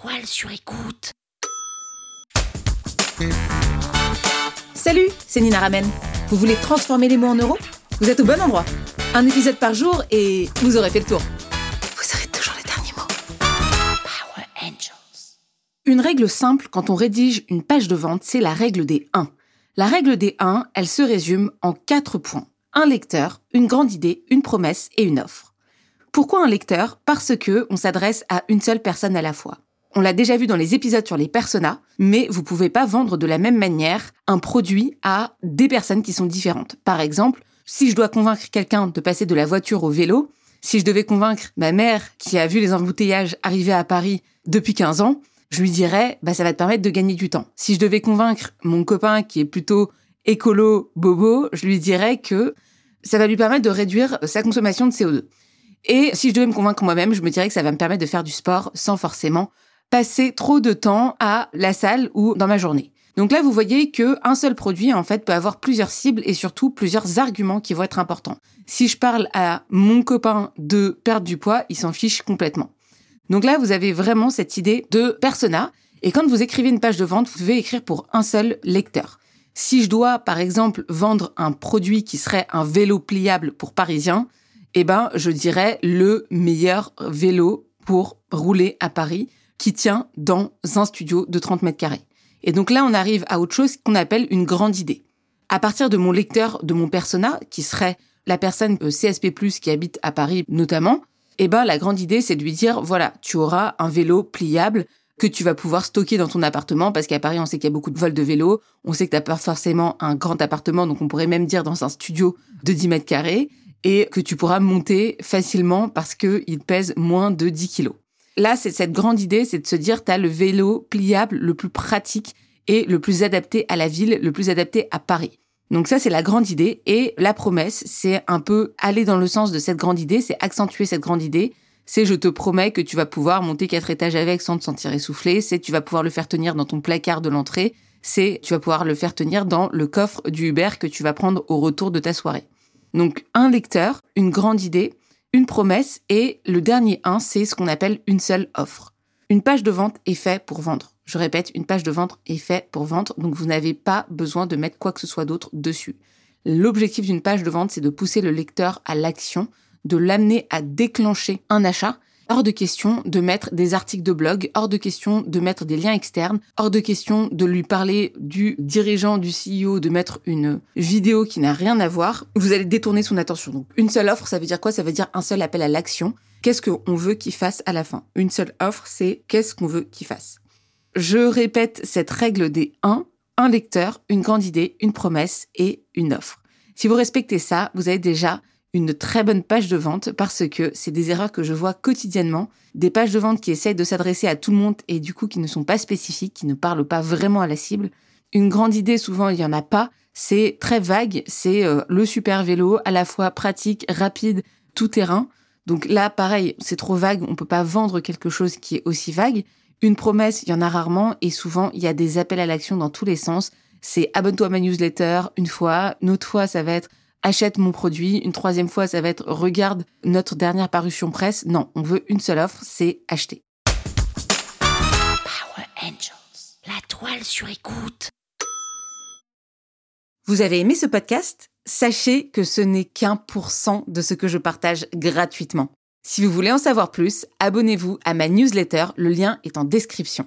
toile sur écoute. Salut, c'est Nina Ramen. Vous voulez transformer les mots en euros? Vous êtes au bon endroit. Un épisode par jour et vous aurez fait le tour. Vous aurez toujours les derniers mots. Power Angels. Une règle simple quand on rédige une page de vente, c'est la règle des 1. La règle des 1, elle se résume en 4 points. Un lecteur, une grande idée, une promesse et une offre. Pourquoi un lecteur? Parce que on s'adresse à une seule personne à la fois. On l'a déjà vu dans les épisodes sur les personas, mais vous pouvez pas vendre de la même manière un produit à des personnes qui sont différentes. Par exemple, si je dois convaincre quelqu'un de passer de la voiture au vélo, si je devais convaincre ma mère qui a vu les embouteillages arriver à Paris depuis 15 ans, je lui dirais, bah, ça va te permettre de gagner du temps. Si je devais convaincre mon copain qui est plutôt écolo bobo, je lui dirais que ça va lui permettre de réduire sa consommation de CO2. Et si je devais me convaincre moi-même, je me dirais que ça va me permettre de faire du sport sans forcément passer trop de temps à la salle ou dans ma journée. Donc là, vous voyez que un seul produit, en fait, peut avoir plusieurs cibles et surtout plusieurs arguments qui vont être importants. Si je parle à mon copain de perdre du poids, il s'en fiche complètement. Donc là, vous avez vraiment cette idée de persona. Et quand vous écrivez une page de vente, vous devez écrire pour un seul lecteur. Si je dois, par exemple, vendre un produit qui serait un vélo pliable pour Parisiens, eh ben, je dirais le meilleur vélo pour rouler à Paris qui tient dans un studio de 30 mètres carrés. Et donc là, on arrive à autre chose qu'on appelle une grande idée. À partir de mon lecteur, de mon persona, qui serait la personne euh, CSP+, qui habite à Paris notamment, eh ben, la grande idée, c'est de lui dire, voilà, tu auras un vélo pliable que tu vas pouvoir stocker dans ton appartement, parce qu'à Paris, on sait qu'il y a beaucoup de vols de vélos, on sait que t'as pas forcément un grand appartement, donc on pourrait même dire dans un studio de 10 mètres carrés, et que tu pourras monter facilement parce qu'il pèse moins de 10 kilos. Là, c'est cette grande idée, c'est de se dire, tu as le vélo pliable le plus pratique et le plus adapté à la ville, le plus adapté à Paris. Donc ça, c'est la grande idée. Et la promesse, c'est un peu aller dans le sens de cette grande idée, c'est accentuer cette grande idée. C'est je te promets que tu vas pouvoir monter quatre étages avec sans te sentir essoufflé. C'est tu vas pouvoir le faire tenir dans ton placard de l'entrée. C'est tu vas pouvoir le faire tenir dans le coffre du Uber que tu vas prendre au retour de ta soirée. Donc un lecteur, une grande idée, une promesse et le dernier un, c'est ce qu'on appelle une seule offre. Une page de vente est faite pour vendre. Je répète, une page de vente est faite pour vendre, donc vous n'avez pas besoin de mettre quoi que ce soit d'autre dessus. L'objectif d'une page de vente, c'est de pousser le lecteur à l'action, de l'amener à déclencher un achat Hors de question de mettre des articles de blog, hors de question de mettre des liens externes, hors de question de lui parler du dirigeant, du CEO, de mettre une vidéo qui n'a rien à voir. Vous allez détourner son attention. Donc, une seule offre, ça veut dire quoi? Ça veut dire un seul appel à l'action. Qu'est-ce qu'on veut qu'il fasse à la fin? Une seule offre, c'est qu'est-ce qu'on veut qu'il fasse Je répète cette règle des 1, un lecteur, une grande idée, une promesse et une offre. Si vous respectez ça, vous avez déjà une très bonne page de vente parce que c'est des erreurs que je vois quotidiennement, des pages de vente qui essayent de s'adresser à tout le monde et du coup qui ne sont pas spécifiques, qui ne parlent pas vraiment à la cible. Une grande idée, souvent, il n'y en a pas. C'est très vague, c'est euh, le super vélo, à la fois pratique, rapide, tout terrain. Donc là, pareil, c'est trop vague, on peut pas vendre quelque chose qui est aussi vague. Une promesse, il y en a rarement et souvent, il y a des appels à l'action dans tous les sens. C'est abonne-toi à ma newsletter une fois, une autre fois, ça va être achète mon produit. Une troisième fois, ça va être regarde notre dernière parution presse. Non, on veut une seule offre, c'est acheter. Power Angels. La toile sur écoute. Vous avez aimé ce podcast? Sachez que ce n'est qu'un pour cent de ce que je partage gratuitement. Si vous voulez en savoir plus, abonnez-vous à ma newsletter, le lien est en description.